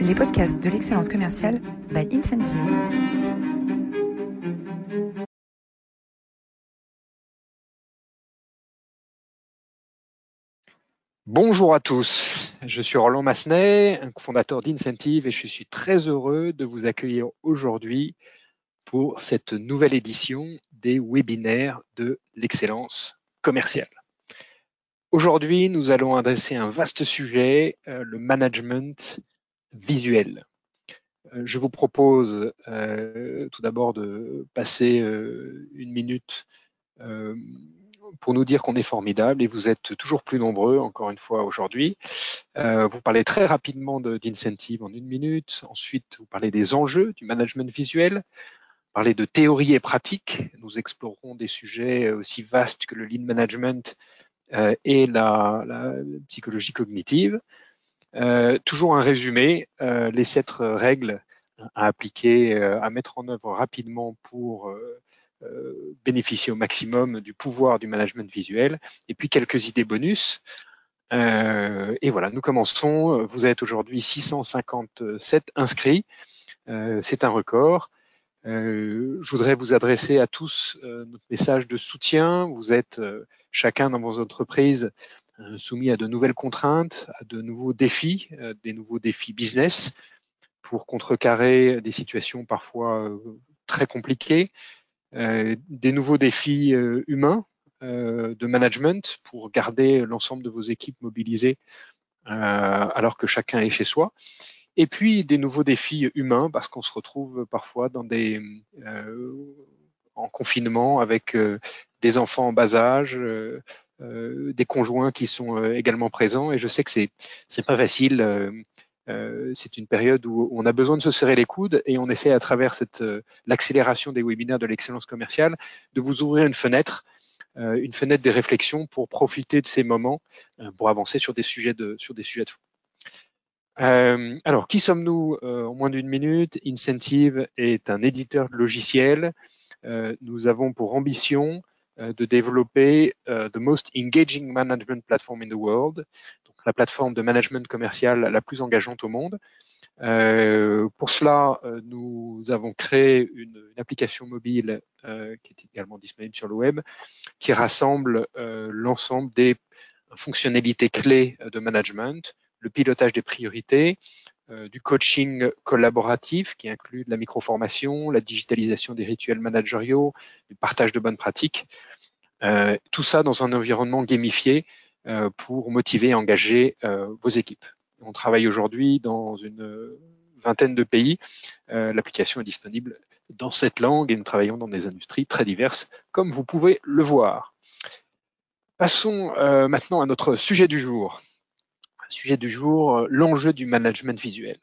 les podcasts de l'excellence commerciale by Incentive. Bonjour à tous, je suis Roland Massenet, fondateur d'Incentive et je suis très heureux de vous accueillir aujourd'hui pour cette nouvelle édition des webinaires de l'excellence commerciale. Aujourd'hui, nous allons adresser un vaste sujet, euh, le management visuel. Euh, je vous propose euh, tout d'abord de passer une minute pour nous dire qu'on est formidable et vous êtes toujours plus nombreux, encore une fois, aujourd'hui. vous parlez très rapidement d'incentive en une minute. Ensuite, vous parlez des enjeux du management visuel parler de théorie et pratique. Nous explorerons des sujets aussi vastes que le lean management euh, et la, psychologie cognitive. Euh, toujours un résumé, euh, les sept règles à appliquer, à mettre en œuvre rapidement pour bénéficier au maximum du pouvoir du management visuel, et puis quelques idées bonus. et voilà, nous commençons. Vous êtes aujourd'hui 657 inscrits. C'est un record. Euh, je voudrais vous adresser à tous euh, notre message de soutien. Vous êtes euh, chacun dans vos entreprises soumis à de nouvelles contraintes, à de nouveaux défis, des nouveaux défis business pour contrecarrer des situations parfois très compliquées, des nouveaux défis humains de management pour garder l'ensemble de vos équipes mobilisées alors que chacun est chez soi. Et puis des nouveaux défis humains parce qu'on se retrouve parfois euh, en confinement avec euh, des enfants en bas âge, euh, des conjoints qui sont également présents. Et je sais que c'est c'est pas facile. c'est une période où on a besoin de se serrer les coudes et on essaie à travers cette l'accélération des webinaires de l'excellence commerciale de vous ouvrir une fenêtre une fenêtre des réflexions pour profiter de ces moments pour avancer sur des sujets de sur des sujets de fond. Euh, alors, qui sommes-nous euh, en moins d'une minute? Incentive est un éditeur de logiciels. Euh, nous avons pour ambition de développer the most engaging management platform in the world, donc la plateforme de management commercial la plus engageante au monde. pour cela, nous avons créé une, application mobile qui est également disponible sur le web, qui rassemble l'ensemble des fonctionnalités clés de management, le pilotage des priorités, euh, du coaching collaboratif qui inclut de la microformation, la digitalisation des rituels managériaux, du partage de bonnes pratiques. Euh, tout ça dans un environnement gamifié euh, pour motiver et engager vos équipes. On travaille aujourd'hui dans une vingtaine de pays. L'application est disponible dans cette langue et nous travaillons dans des industries très diverses, comme vous pouvez le voir. Passons maintenant à notre sujet du jour sujet du jour, euh, l'enjeu du management visuel.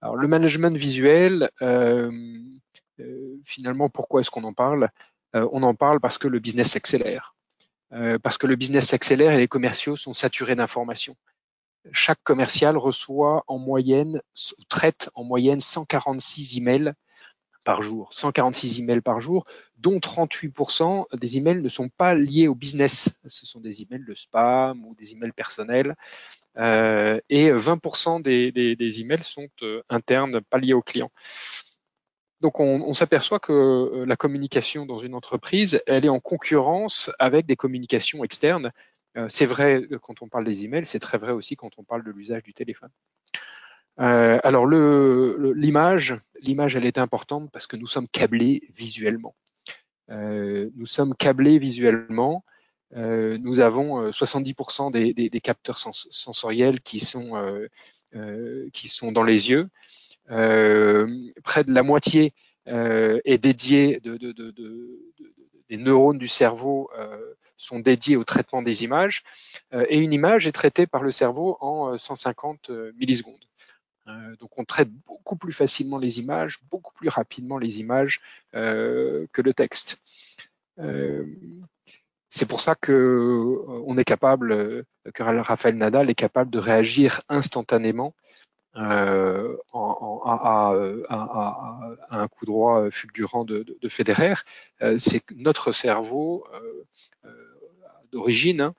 Alors le management visuel, euh, euh, finalement, pourquoi est-ce qu'on en parle? On en parle parce que le business s'accélère. parce que le business s'accélère et les commerciaux sont saturés d'informations. Chaque commercial reçoit en moyenne, traite en moyenne 146 emails par jour, 146 emails par jour, dont 38% des emails ne sont pas liés au business. Ce sont des emails de spam ou des emails personnels. Euh, et 20% des, emails sont euh, internes, pas liés au client. Donc on, on s'aperçoit que euh, la communication dans une entreprise, elle est en concurrence avec des communications externes. c'est vrai quand on parle des emails, c'est très vrai aussi quand on parle de l'usage du téléphone. Euh, alors l'image, l'image, elle est importante parce que nous sommes câblés visuellement. Euh, nous sommes câblés visuellement euh, nous avons 70% euh, des, des, capteurs sensoriels qui sont, euh, qui sont dans les yeux. près de la moitié est dédié de, de, de, des neurones du cerveau sont dédiés au traitement des images et une image est traitée par le cerveau en 150 millisecondes. Donc on traite beaucoup plus facilement les images, beaucoup plus rapidement les images que le texte. C'est pour ça que euh, on est capable, euh, que Raphaël Nadal est capable de réagir instantanément euh, à, un coup droit fulgurant de, de, Federer. c'est notre cerveau d'origine, hein,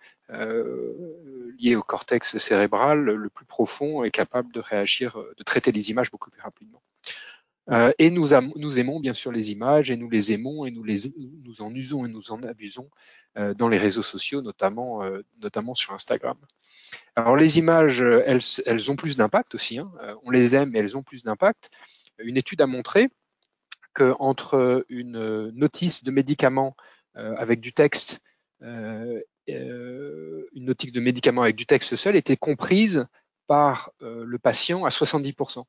lié au cortex cérébral le plus profond, est capable de réagir, de traiter les images beaucoup plus rapidement. Euh, et nous, nous, aimons bien sûr les images et nous les aimons et nous, les, nous en usons et nous en abusons euh, dans les réseaux sociaux, notamment, euh, notamment sur Instagram. Alors les images, elles, elles ont plus d'impact aussi. Hein. On les aime, mais elles ont plus d'impact. Une étude a montré qu'entre une notice de médicament avec du texte, une notice de médicament avec du texte seul était comprise par le patient à 70%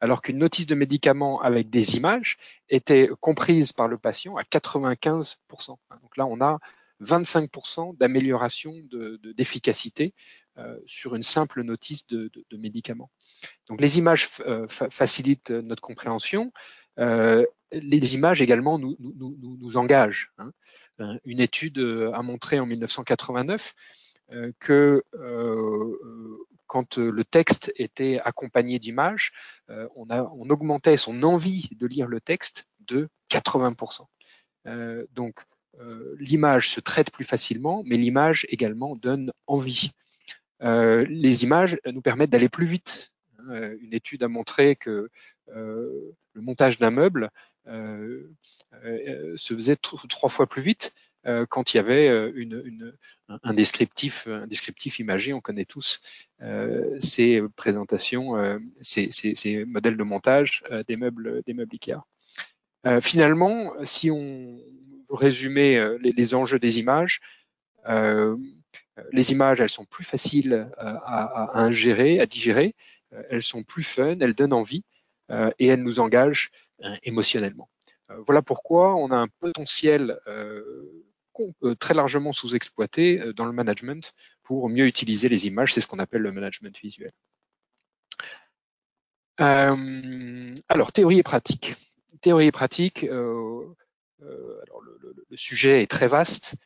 alors qu'une notice de médicament avec des images était comprise par le patient à 95%. Donc là, on a 25% d'amélioration d'efficacité euh, sur une simple notice de, médicament. Donc les images euh, facilitent notre compréhension. Euh, les images également nous, engagent. Hein. Une étude a montré en 1989 que quand euh, le texte était accompagné d'images, euh, on, augmentait son envie de lire le texte de 80%. Euh, donc l'image se traite plus facilement, mais l'image également donne envie. les images nous permettent d'aller plus vite. Une étude a montré que le montage d'un meuble se faisait trois fois plus vite euh, quand il y avait euh, un, descriptif, un descriptif imagé. On connaît tous euh, ces présentations, ces, modèles de montage des meubles, des Ikea. finalement, si on résumer les, enjeux des images, les images, elles sont plus faciles à, ingérer, à digérer, elles sont plus fun, elles donnent envie et elles nous engagent émotionnellement. Voilà pourquoi on a un potentiel euh, très largement sous-exploité euh, dans le management pour mieux utiliser les images. C'est ce qu'on appelle le management visuel. Euh, alors, théorie et pratique. Théorie et pratique, alors le, sujet est très vaste.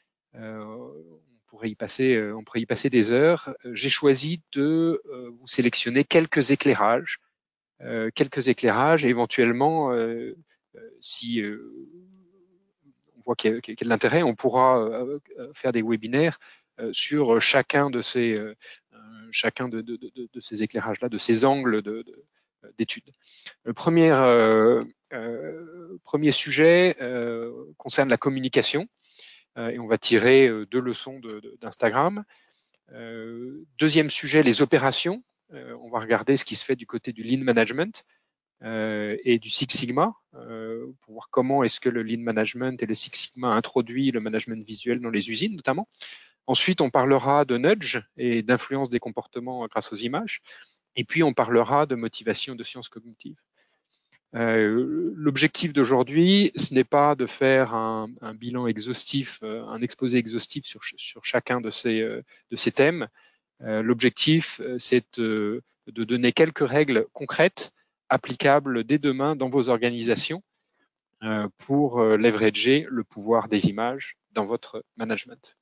Passer, on pourrait y passer des heures. J'ai choisi de vous sélectionner quelques éclairages, quelques éclairages, éventuellement, si voit qu'il y, on pourra euh, euh, faire des webinaires euh, sur chacun de ces, éclairages-là, de ces angles d'études. Le premier sujet concerne la communication et on va tirer deux leçons d'Instagram. deuxième sujet, les opérations. on va regarder ce qui se fait du côté du lean management. Euh, et du Six Sigma euh, pour voir comment est-ce que le Lean Management et le Six Sigma introduit le management visuel dans les usines notamment. Ensuite, on parlera de nudge et d'influence des comportements grâce aux images. Et puis, on parlera de motivation de sciences cognitives. Euh, L'objectif d'aujourd'hui, ce n'est pas de faire un, un, bilan exhaustif, euh, un exposé exhaustif sur, sur chacun de ces, de ces thèmes. L'objectif, c'est de, de donner quelques règles concrètes applicable dès demain dans vos organisations euh, pour euh, leverager le pouvoir des images dans votre management.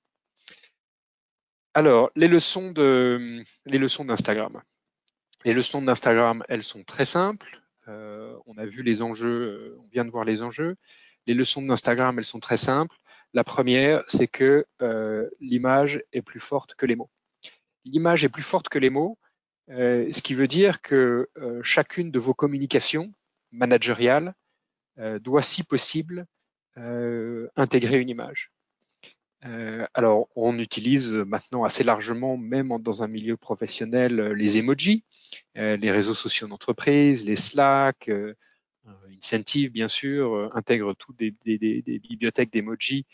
Alors, les leçons de les leçons d'Instagram. Les leçons d'Instagram, elles sont très simples. Euh, on a vu les enjeux, on vient de voir les enjeux. Les leçons d'Instagram, elles sont très simples. La première, c'est que l'image est plus forte que les mots. L'image est plus forte que les mots euh, ce qui veut dire que euh, chacune de vos communications managériales euh, doit, si possible, intégrer une image. Alors, on utilise maintenant assez largement, même dans un milieu professionnel, les emojis, les réseaux sociaux d'entreprise, les Slack, Incentive, bien sûr, intègre toutes des, des, des, bibliothèques d'emojis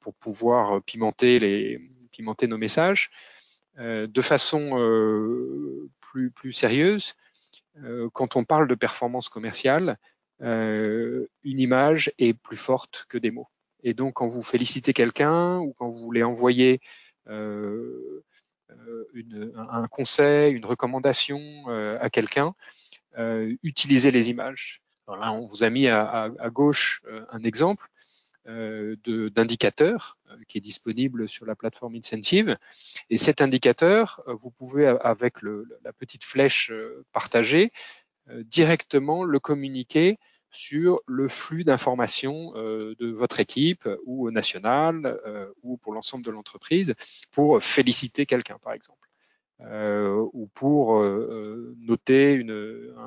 pour pouvoir pimenter, nos messages. Euh, de façon euh, plus, sérieuse, euh, quand on parle de performance commerciale, une image est plus forte que des mots. Et donc, quand vous félicitez quelqu'un ou quand vous voulez envoyer une, un conseil, une recommandation à quelqu'un, utilisez les images. là, on vous a mis à, gauche un exemple euh, d'indicateur euh, qui est disponible sur la plateforme Incentive. Et cet indicateur, euh, vous pouvez, avec la petite flèche partagée, directement le communiquer sur le flux d'informations de votre équipe ou nationale ou pour l'ensemble de l'entreprise pour féliciter quelqu'un, par exemple. ou pour noter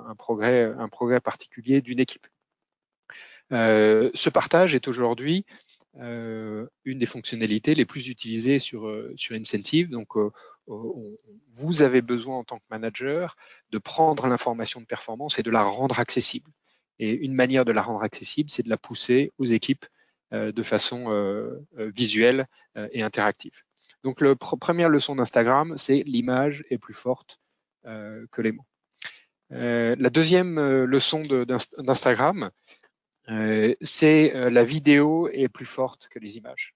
un, progrès, particulier d'une équipe. ce partage est aujourd'hui euh, une des fonctionnalités les plus utilisées sur, euh, sur Incentive. Donc, euh, vous avez besoin en tant que manager de prendre l'information de performance et de la rendre accessible. Et une manière de la rendre accessible, c'est de la pousser aux équipes de façon visuelle et interactive. Donc, la première leçon d'Instagram, c'est l'image est plus forte que les mots. la deuxième leçon d'Instagram, euh, c'est euh, la vidéo est plus forte que les images.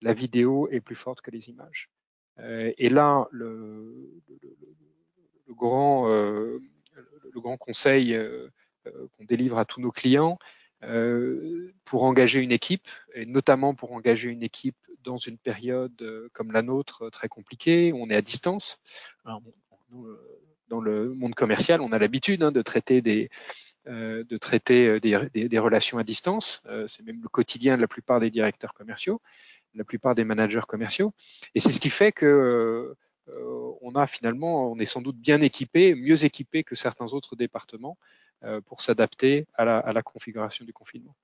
La vidéo est plus forte que les images. Euh, et là, le grand conseil qu'on délivre à tous nos clients, pour engager une équipe, et notamment pour engager une équipe dans une période comme la nôtre très compliquée, où on est à distance. dans le monde commercial, on a l'habitude hein, de traiter des, euh, de euh, relations à distance. Euh, c'est même le quotidien de la plupart des directeurs commerciaux, la plupart des managers commerciaux. Et c'est ce qui fait que est sans doute bien équipé, mieux équipé que certains autres départements pour s'adapter à la, configuration du confinement.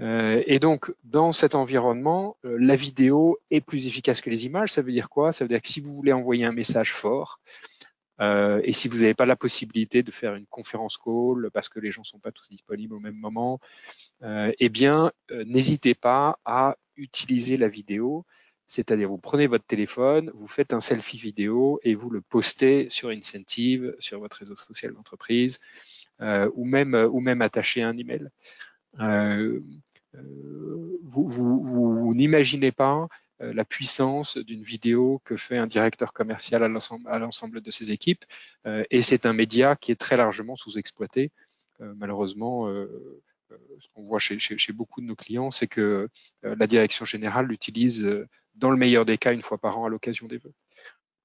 et donc, dans cet environnement, la vidéo est plus efficace que les images. Ça veut dire quoi? Ça veut dire que si vous voulez envoyer un message fort, euh, et si vous n'avez pas la possibilité de faire une conférence call parce que les gens ne sont pas tous disponibles au même moment, euh, eh bien, euh, n'hésitez pas à utiliser la vidéo. C'est-à-dire, vous prenez votre téléphone, vous faites un selfie vidéo et vous le postez sur Incentive, sur votre réseau social d'entreprise, ou même ou même attaché un email. vous, vous, vous n'imaginez pas euh, la puissance d'une vidéo que fait un directeur commercial à l'ensemble de ses équipes. Euh, et c'est un média qui est très largement sous-exploité. Euh, malheureusement, ce qu'on voit chez, chez, beaucoup de nos clients, c'est que la direction générale l'utilise dans le meilleur des cas une fois par an à l'occasion des vœux.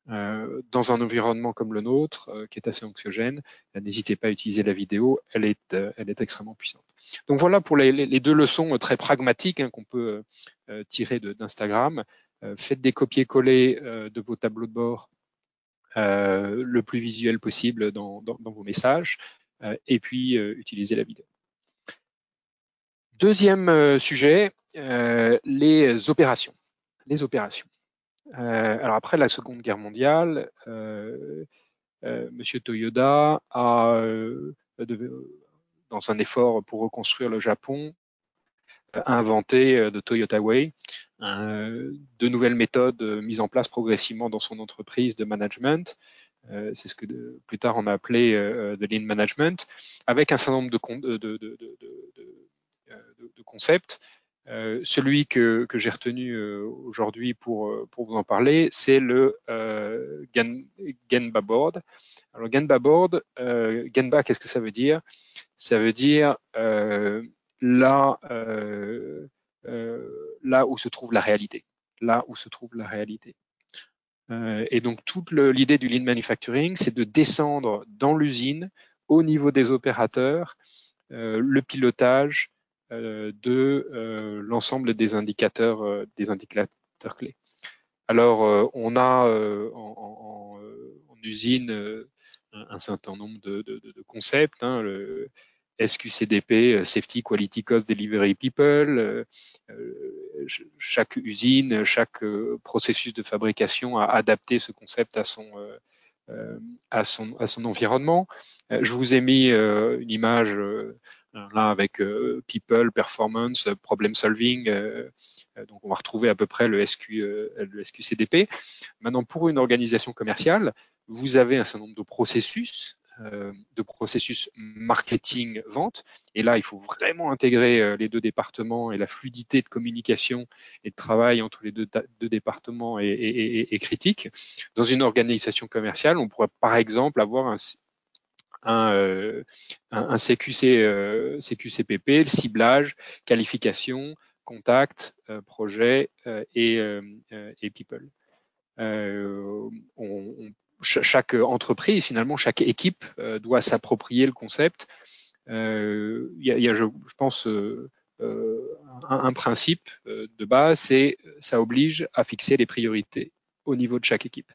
Euh, dans un environnement comme le nôtre, euh, qui est assez anxiogène, euh, n'hésitez pas à utiliser la vidéo, elle est, elle est extrêmement puissante. Donc voilà pour les, deux leçons très pragmatiques hein, qu'on peut tirer d'Instagram. faites des copier-coller de vos tableaux de bord le plus visuel possible dans, dans, vos messages, et puis utilisez la vidéo. Deuxième sujet, les opérations. Les opérations. Euh, alors après la Seconde Guerre mondiale, euh, euh, Monsieur Toyoda a, dans un effort pour reconstruire le Japon, inventé de Toyota Way, de nouvelles méthodes mises en place progressivement dans son entreprise de management. c'est ce que plus tard on a appelé de lean management, avec un certain nombre de, de, concepts euh, celui que, que j'ai retenu euh, aujourd'hui pour, euh, pour vous en parler, c'est le euh, Genba Board. Alors Genba Board, Genba, qu'est-ce que ça veut dire? Ça veut dire là, là où se trouve la réalité. Là où se trouve la réalité. et donc toute l'idée du lean manufacturing, c'est de descendre dans l'usine au niveau des opérateurs, le pilotage, euh, de euh, l'ensemble des indicateurs, euh, des indicateurs clés. Alors, on a en, usine un, certain nombre de, concepts, hein, le SQCDP, Safety Quality Cost Delivery People. chaque usine, chaque processus de fabrication a adapté ce concept à son, à son, à son environnement. je vous ai mis une image là avec euh, people, performance, problem solving. Euh, euh, donc on va retrouver à peu près le, SQ, le SQCDP. Maintenant, pour une organisation commerciale, vous avez un certain nombre de processus de processus marketing vente et là il faut vraiment intégrer les deux départements et la fluidité de communication et de travail entre les deux, départements est, critique dans une organisation commerciale on pourrait par exemple avoir un, un, euh, un, CQC, euh, CQCPP, le ciblage, qualification, contact, euh, projet et, et, people. Chaque entreprise, finalement, chaque équipe doit s'approprier le concept il y a, je, pense, un, un, principe de base, c'est ça oblige à fixer les priorités au niveau de chaque équipe.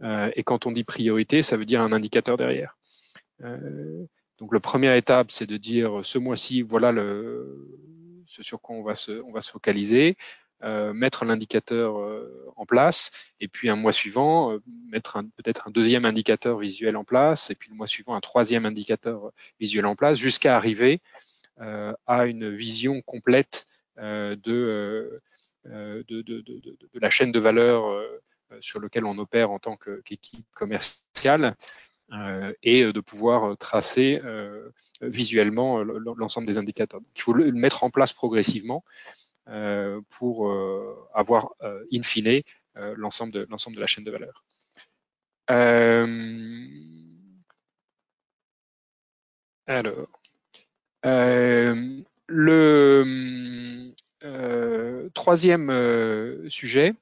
et quand on dit priorité, ça veut dire un indicateur derrière. Donc, la première étape, c'est de dire ce mois-ci, voilà ce sur quoi on va se, on va se focaliser. Euh, mettre l'indicateur euh, en place, et puis un mois suivant, euh, mettre peut-être un deuxième indicateur visuel en place, et puis le mois suivant, un troisième indicateur visuel en place, jusqu'à arriver à une vision complète de, de, la chaîne de valeur sur lequel on opère en tant qu'équipe commerciale et de pouvoir tracer visuellement l'ensemble des indicateurs. Il faut le mettre en place progressivement euh, pour euh, avoir euh, in fine l'ensemble de, de la chaîne de valeur. alors, le troisième sujet,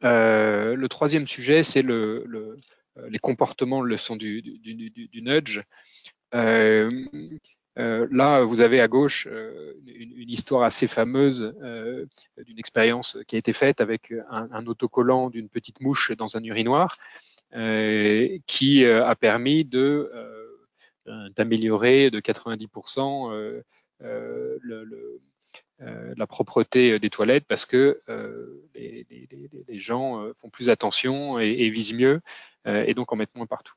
le troisième sujet, c'est le, les comportements, le son du, nudge. Euh, euh, là, vous avez à gauche euh, une, histoire assez fameuse euh, d'une expérience qui a été faite avec un, autocollant d'une petite mouche dans un urinoir qui a permis d'améliorer de 90% le, le, la propreté des toilettes parce que les, gens font plus attention et visent mieux et donc en mettent moins partout.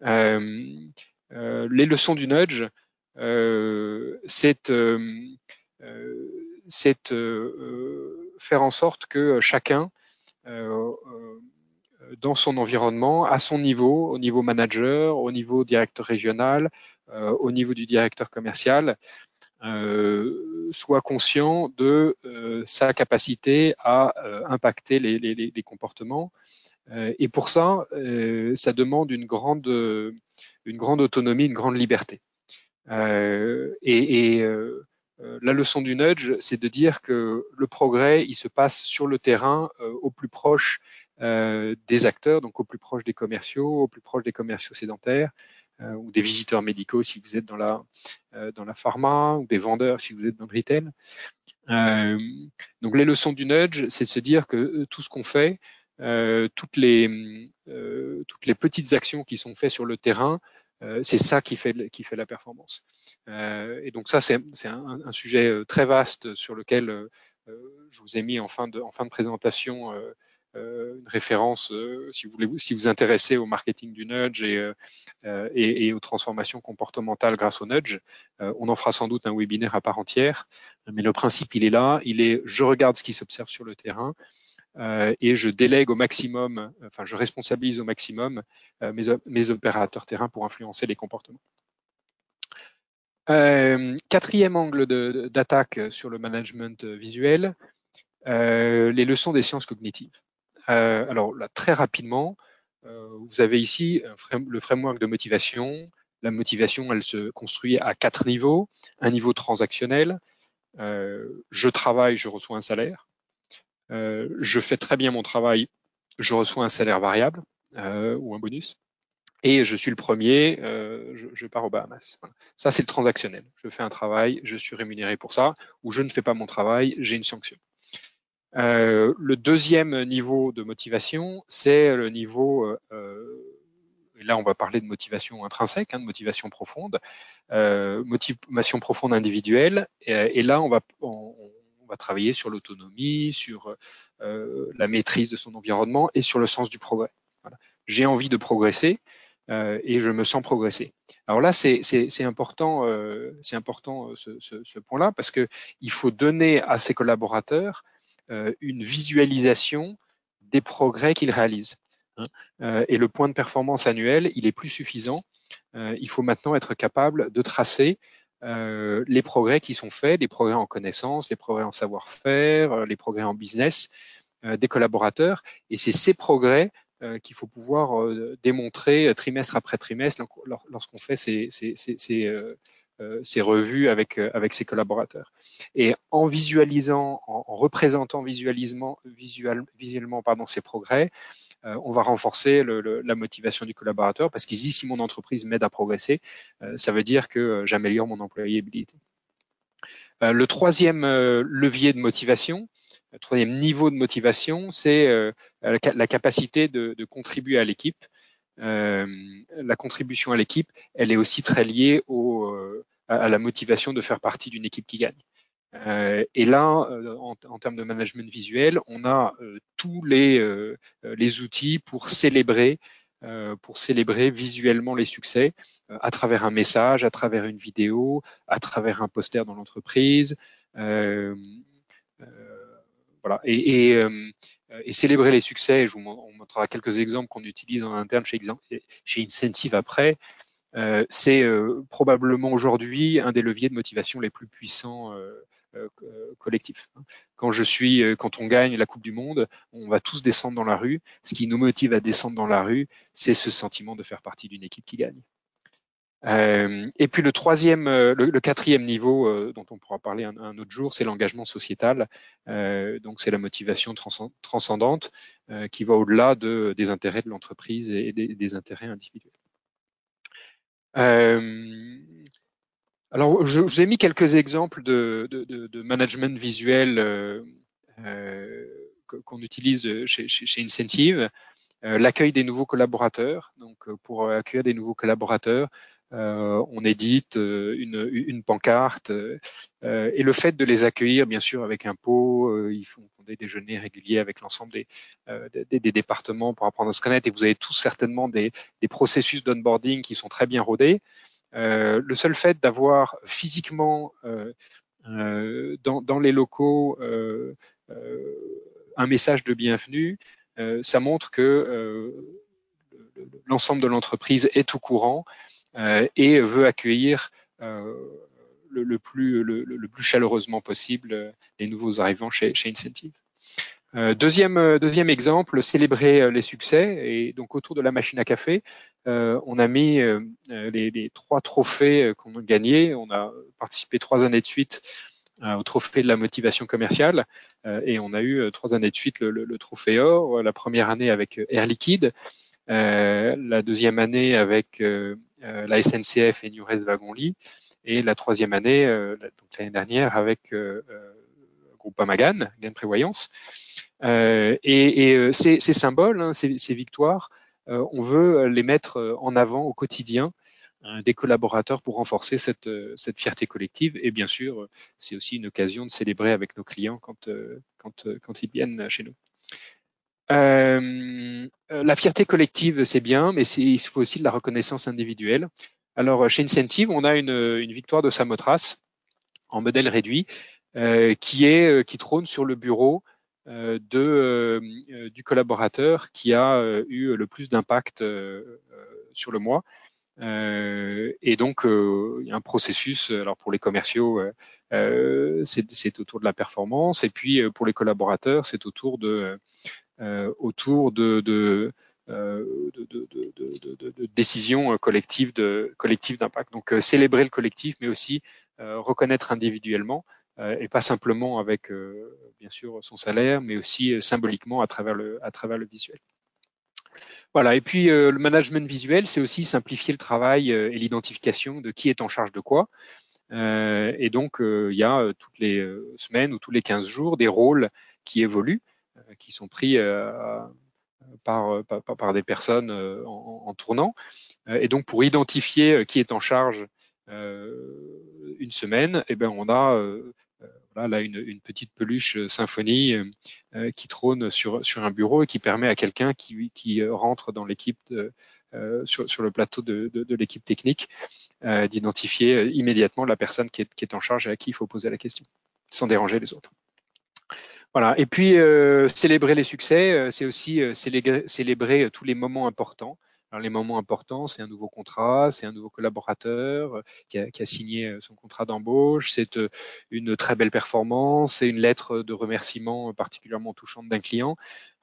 les leçons du nudge, euh, c'est euh, euh, faire en sorte que chacun dans son environnement, à son niveau, au niveau manager, au niveau directeur régional, au niveau du directeur commercial, soit conscient de sa capacité à impacter les comportements. Et pour ça, ça demande une grande, une grande autonomie, une grande liberté. Euh, et, euh, euh, la leçon du nudge, c'est de dire que le progrès, il se passe sur le terrain, au plus proche des acteurs, donc au plus proche des commerciaux, au plus proche des commerciaux sédentaires, ou des visiteurs médicaux si vous êtes dans la dans la pharma, ou des vendeurs si vous êtes dans le retail. donc les leçons du nudge, c'est de se dire que tout ce qu'on fait, toutes les toutes les petites actions qui sont faites sur le terrain euh, c'est ça qui fait, qui fait la performance. Euh, et donc ça, c'est un, un, sujet euh, très vaste sur lequel je vous ai mis en fin de, en fin de présentation une référence si vous voulez si vous intéressez au marketing du nudge et, et, et aux transformations comportementales grâce au nudge. on en fera sans doute un webinaire à part entière, mais le principe il est là, il est je regarde ce qui s'observe sur le terrain, euh, et je délègue au maximum, enfin je responsabilise au maximum euh, mes, mes, opérateurs terrain pour influencer les comportements. Euh, quatrième angle d'attaque sur le management visuel, les leçons des sciences cognitives. alors là, très rapidement, vous avez ici le framework de motivation. La motivation, elle se construit à quatre niveaux. Un niveau transactionnel, je travaille, je reçois un salaire. Euh, je fais très bien mon travail, je reçois un salaire variable euh, ou un bonus. Et je suis le premier, euh, je, je, pars aux Bahamas. Ça, c'est le transactionnel. Je fais un travail, je suis rémunéré pour ça, ou je ne fais pas mon travail, j'ai une sanction. Euh, le deuxième niveau de motivation, c'est le niveau, euh, et là on va parler de motivation intrinsèque, hein, de motivation profonde, euh, motivation profonde individuelle, et, et là on va, on, travailler sur l'autonomie, sur euh, la maîtrise de son environnement et sur le sens du progrès. J'ai envie de progresser euh, et je me sens progresser. Alors là, c'est important, euh, important ce, point-là parce que il faut donner à ses collaborateurs une visualisation des progrès qu'ils réalisent. Hein. Et le point de performance annuel, il est plus suffisant. il faut maintenant être capable de tracer euh, les progrès qui sont faits, les progrès en connaissance, les progrès en savoir-faire, euh, les progrès en business euh, des collaborateurs. Et c'est ces progrès qu'il faut pouvoir démontrer trimestre après trimestre lorsqu'on fait ces, ces, ces, ces, revues avec, avec ses collaborateurs. Et en visualisant, en, représentant visuellement, visuel, visuellement pardon, ces progrès, on va renforcer la motivation du collaborateur parce qu'il dit si mon entreprise m'aide à progresser, ça veut dire que j'améliore mon employabilité. le troisième levier de motivation, le troisième niveau de motivation, c'est la, capacité de, contribuer à l'équipe. la contribution à l'équipe, elle est aussi très liée à la motivation de faire partie d'une équipe qui gagne. Euh, et là, euh, en, termes de management visuel, on a euh, tous les, outils pour célébrer pour célébrer visuellement les succès à travers un message, à travers une vidéo, à travers un poster dans l'entreprise. Voilà. Et, célébrer les succès, je vous on montrera quelques exemples qu'on utilise en interne chez, Incentive après. C'est probablement aujourd'hui un des leviers de motivation les plus puissants collectif. Quand je suis, euh, quand on gagne la Coupe du Monde, on va tous descendre dans la rue. Ce qui nous motive à descendre dans la rue, c'est ce sentiment de faire partie d'une équipe qui gagne. et puis le troisième, le, quatrième niveau dont on pourra parler un, autre jour, c'est l'engagement sociétal. donc c'est la motivation transcendante qui va au-delà de, des intérêts de l'entreprise et des, intérêts individuels. Alors, je, vous ai mis quelques exemples de, de, de, management visuel euh, euh, qu'on utilise chez, chez, Incentive. Euh, l'accueil des nouveaux collaborateurs. Donc, pour accueillir des nouveaux collaborateurs, on édite une, une pancarte et le fait de les accueillir, bien sûr, avec un pot, ils font des déjeuners réguliers avec l'ensemble des, des, des, départements pour apprendre à se connaître. Et vous avez tous certainement des, des processus d'onboarding qui sont très bien rodés. Euh, le seul fait d'avoir physiquement euh, euh, dans, dans, les locaux un message de bienvenue, ça montre que l'ensemble de l'entreprise est au courant et veut accueillir le, plus, le, plus, chaleureusement possible les nouveaux arrivants chez, chez Incentive. Euh, deuxième, euh, deuxième exemple, célébrer euh, les succès. Et donc autour de la machine à café, on a mis les, trois trophées qu'on a gagnés. On a participé trois années de suite au trophée de la motivation commerciale et on a eu trois années de suite le, trophée or. La première année avec Air Liquide, la deuxième année avec la SNCF et Newrest Wagon-Lit et la troisième année, l'année dernière avec Groupama Magan, Gain Prévoyance. Euh, et, et euh, ces, ces, symboles, hein, ces, ces, victoires, euh, on veut les mettre en avant au quotidien des collaborateurs pour renforcer cette, fierté collective. Et bien sûr, c'est aussi une occasion de célébrer avec nos clients quand, ils viennent chez nous. Euh, la fierté collective, c'est bien, mais il faut aussi de la reconnaissance individuelle. Alors, chez Incentive, on a une, victoire de Samotras en modèle réduit euh, qui trône sur le bureau euh, de, euh, du collaborateur qui a euh, eu le plus d'impact sur le mois. et donc, il y a un processus. Alors pour les commerciaux, c'est autour de la performance, et puis pour les collaborateurs, c'est autour de autour de, décisions collectives d'impact. Donc célébrer le collectif, mais aussi reconnaître individuellement euh, et pas simplement avec euh, bien sûr son salaire, mais aussi euh, symboliquement à travers le, à travers le visuel. Voilà. Et puis le management visuel, c'est aussi simplifier le travail et l'identification de qui est en charge de quoi. Euh, et donc il y a toutes les semaines ou tous les 15 jours des rôles qui évoluent, qui sont pris par, par, par, des personnes en, en, tournant. et donc pour identifier qui est en charge une semaine, eh ben on a là une, petite peluche euh, symphonie euh, euh, qui trône sur, un bureau et qui permet à quelqu'un qui, rentre dans l'équipe sur, le plateau de, l'équipe technique d'identifier immédiatement la personne qui est, en charge et à qui il faut poser la question, sans déranger les autres. Voilà. Et puis célébrer les succès, c'est aussi célébrer, tous les moments importants. Alors les moments importants, c'est un nouveau contrat, c'est un nouveau collaborateur euh, qui a, qui a signé euh, son contrat d'embauche, c'est euh, une très belle performance, c'est une lettre de remerciement particulièrement touchante d'un client.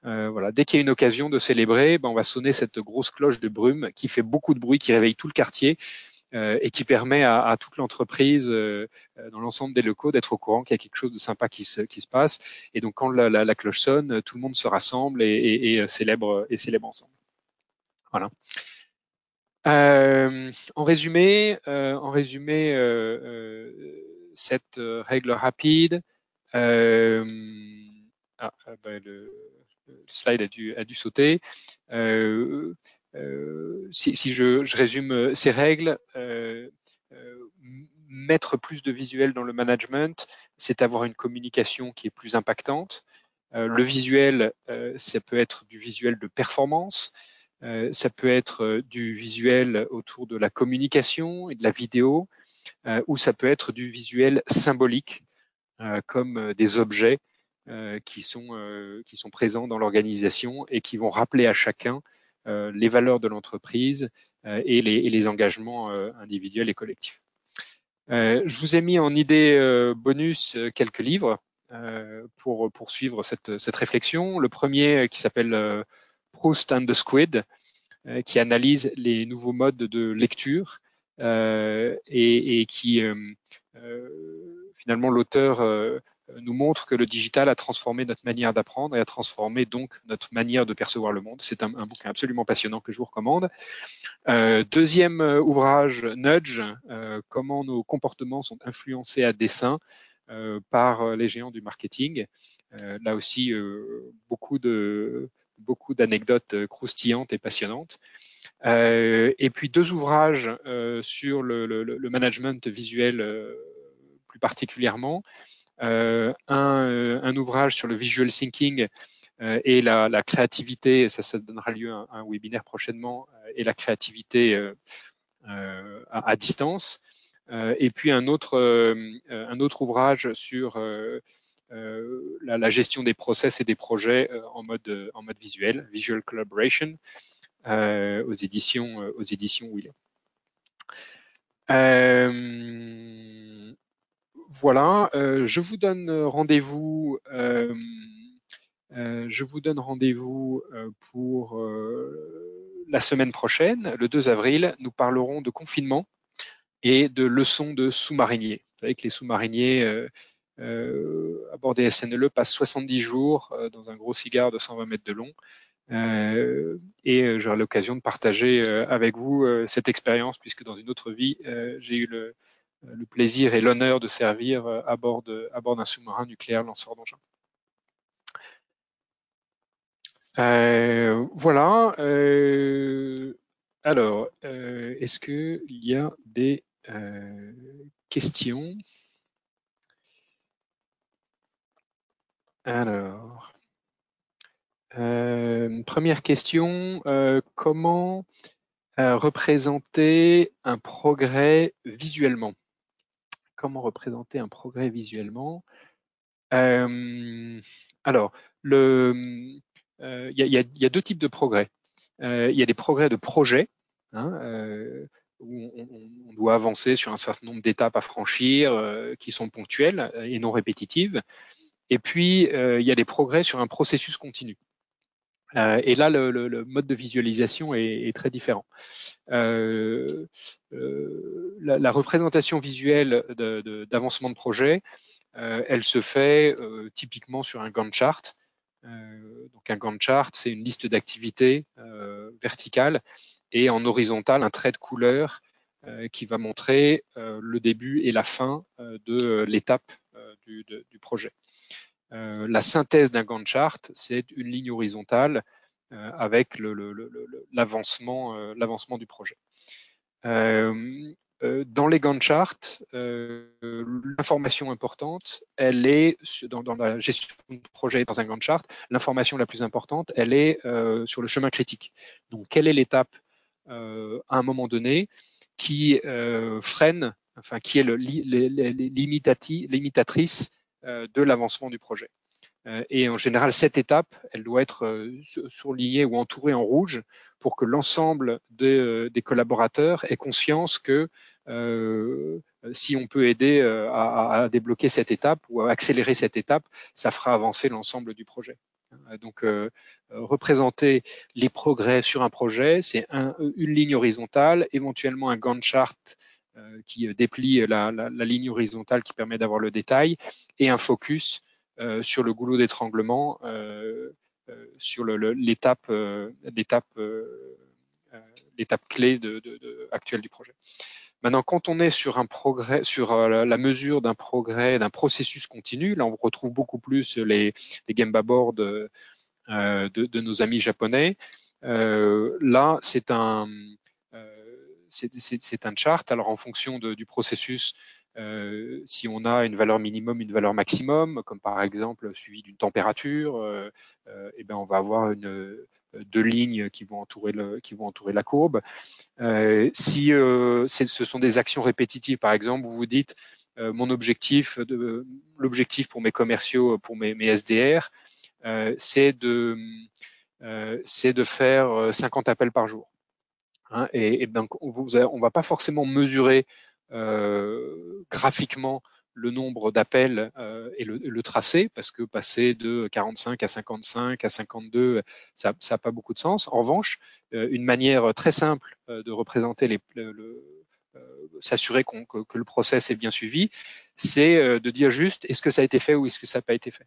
Euh, voilà, dès qu'il y a une occasion de célébrer, ben on va sonner cette grosse cloche de brume qui fait beaucoup de bruit, qui réveille tout le quartier et qui permet à, toute l'entreprise dans l'ensemble des locaux d'être au courant qu'il y a quelque chose de sympa qui se, qui se passe. Et donc quand la, cloche sonne, tout le monde se rassemble et, et, célèbre et célèbre ensemble. Voilà. en résumé, en résumé, cette règle rapide. Ah, bah, le, le slide a dû, a dû sauter. Euh, euh, si, je, résume ces règles, euh, mettre plus de visuel dans le management, c'est avoir une communication qui est plus impactante. le visuel, ça peut être du visuel de performance, ça peut être du visuel autour de la communication et de la vidéo, ou ça peut être du visuel symbolique, comme des objets euh, qui, sont, euh, qui sont présents dans l'organisation et qui vont rappeler à chacun euh, les valeurs de l'entreprise et les, et, les, engagements individuels et collectifs. je vous ai mis en idée bonus quelques livres pour poursuivre cette, cette réflexion. Le premier qui s'appelle Proust and the Squid, qui analyse les nouveaux modes de lecture et, et, qui finalement l'auteur euh, nous montre que le digital a transformé notre manière d'apprendre et a transformé donc notre manière de percevoir le monde. C'est un, bouquin absolument passionnant que je vous recommande. Euh, deuxième euh, ouvrage, Nudge, comment nos comportements sont influencés à dessein par les géants du marketing. là aussi, beaucoup de beaucoup d'anecdotes croustillantes et passionnantes. et puis deux ouvrages sur le, management visuel plus particulièrement. Euh, un, euh, ouvrage sur le visual thinking euh, et la, la, créativité, ça, ça donnera lieu à un, webinaire prochainement, et la créativité à, à, distance. et puis un autre, un autre ouvrage sur la, la, gestion des process et des projets en mode en mode visuel, Visual Collaboration, euh, aux éditions aux. Euh, voilà, euh, je vous donne rendez-vous. Euh, euh, je vous donne rendez-vous pour la semaine prochaine, le 2 avril. Nous parlerons de confinement et de leçons de sous-mariniers. Vous savez que les sous-mariniers euh, à bord des SNLE passent 70 jours dans un gros cigare de 120 mètres de long. Euh, et j'aurai l'occasion de partager avec vous cette expérience puisque dans une autre vie, j'ai eu le, plaisir et l'honneur de servir euh, à bord d'un sous-marin nucléaire lanceur d'engins. Euh, voilà. Euh, alors, est-ce qu'il y a des questions? Alors, première question, comment représenter un progrès visuellement? Comment représenter un progrès visuellement? Euh, Alors, il y, a, deux types de progrès. Euh, il y a des progrès de projet, hein, euh, où on, doit avancer sur un certain nombre d'étapes à franchir qui sont ponctuelles et non répétitives. Et puis, il y a des progrès sur un processus continu. Euh, et là, le, mode de visualisation est, très différent. Euh, euh, la, représentation visuelle d'avancement de, projet, elle se fait typiquement sur un Gantt chart. donc un Gantt chart, c'est une liste d'activités verticale et en horizontal, un trait de couleur qui va montrer le début et la fin de l'étape du, projet. Euh, la synthèse d'un Gantt chart, c'est une ligne horizontale euh, avec l'avancement du projet. Euh, dans les Gantt charts, l'information importante, elle est dans, dans, la gestion de projet dans un Gantt chart. L'information la plus importante, elle est sur le chemin critique. Donc, quelle est l'étape à un moment donné? Qui freine, enfin qui est le, limitatrice euh, de l'avancement du projet. Euh, et en général, cette étape, elle doit être euh, surlignée ou entourée en rouge pour que l'ensemble des collaborateurs aient conscience que si on peut aider à, à, débloquer cette étape ou à accélérer cette étape, ça fera avancer l'ensemble du projet. Donc, représenter les progrès sur un projet, c'est une ligne horizontale, éventuellement un Gantt chart qui déplie la, ligne horizontale qui permet d'avoir le détail, et un focus sur le goulot d'étranglement, sur l'étape clé actuelle du projet. Maintenant, quand on est sur euh, la mesure d'un progrès, d'un processus continu, là on retrouve beaucoup plus les, les Gemba boards euh, de, nos amis japonais. Euh, là, un c'est un chart. Alors en fonction du processus, si on a une valeur minimum, une valeur maximum, comme par exemple suivi d'une température, eh ben on va avoir une, deux lignes qui vont entourer, le, qui vont entourer la courbe. Euh, si euh, ce sont des actions répétitives, par exemple, vous vous dites euh, mon objectif, l'objectif pour mes commerciaux, pour mes, mes SDR, c'est de de faire 50 appels par jour. Hein, et, et, donc on ne va pas forcément mesurer graphiquement le nombre d'appels euh, et le, tracé, parce que passer de 45 à 55 à 52, ça n'a pas beaucoup de sens. En revanche, euh, une manière très simple euh, de représenter les, le, s'assurer que, le process est bien suivi, c'est de dire juste est-ce que ça a été fait ou est-ce que ça n'a pas été fait?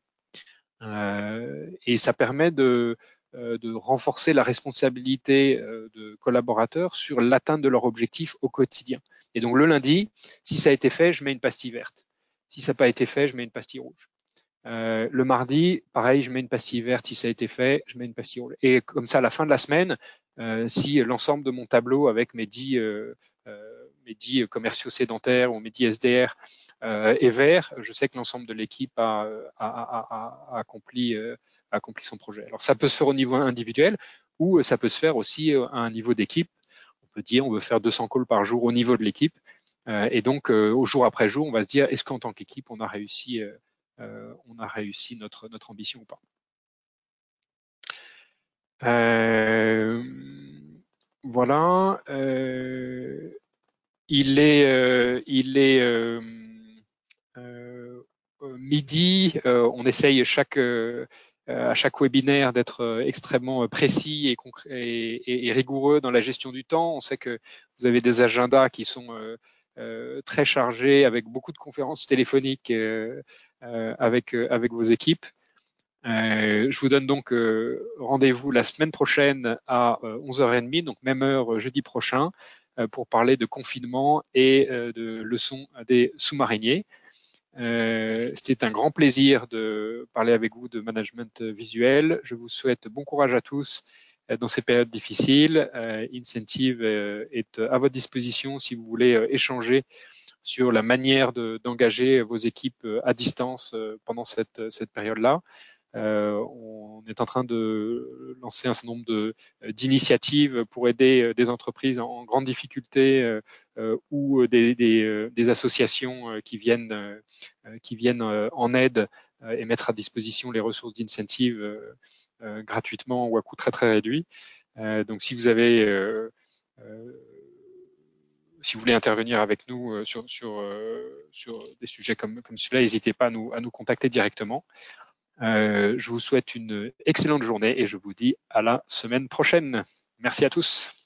et ça permet de, de renforcer la responsabilité de collaborateurs sur l'atteinte de leur objectif au quotidien. Et donc le lundi, si ça a été fait, je mets une pastille verte. Si ça n'a pas été fait, je mets une pastille rouge. Euh, le mardi, pareil, je mets une pastille verte. Si ça a été fait, je mets une pastille rouge. Et comme ça, à la fin de la semaine, euh, si l'ensemble de mon tableau avec mes 10, euh, mes 10 commerciaux sédentaires ou mes 10 SDR est vert, je sais que l'ensemble de l'équipe a, accompli, accompli son projet. Alors ça peut se faire au niveau individuel ou ça peut se faire aussi à un niveau d'équipe. Dire on veut faire 200 calls par jour au niveau de l'équipe. Euh, et donc, euh, au jour après jour, on va se dire, est-ce qu'en tant qu'équipe, on a réussi, euh, on a réussi notre, notre ambition ou pas? Voilà. il est, il est midi. on essaye chaque à chaque webinaire d'être extrêmement précis et, rigoureux dans la gestion du temps. On sait que vous avez des agendas qui sont euh, très chargé avec beaucoup de conférences téléphoniques euh, euh, avec, avec vos équipes. je vous donne donc rendez-vous la semaine prochaine à 11h30, donc même heure jeudi prochain, pour parler de confinement et de leçons des sous-mariniers. C'était un grand plaisir de parler avec vous de management visuel. Je vous souhaite bon courage à tous euh, dans ces périodes difficiles. Euh, Incentive euh, est à votre disposition si vous voulez échanger sur la manière d'engager vos équipes à distance pendant cette, cette période-là. Euh, on est en train de lancer un certain nombre d'initiatives pour aider des entreprises en, grande difficulté euh, ou des, des, des, associations qui viennent, qui viennent en aide et mettre à disposition les ressources d'incentive euh, gratuitement ou à coût très très réduit. Euh, donc si vous avez euh, si vous voulez intervenir avec nous sur, sur, sur des sujets comme, comme celui-là, n'hésitez pas à nous, à nous contacter directement. Je vous souhaite une excellente journée et je vous dis à la semaine prochaine. Merci à tous.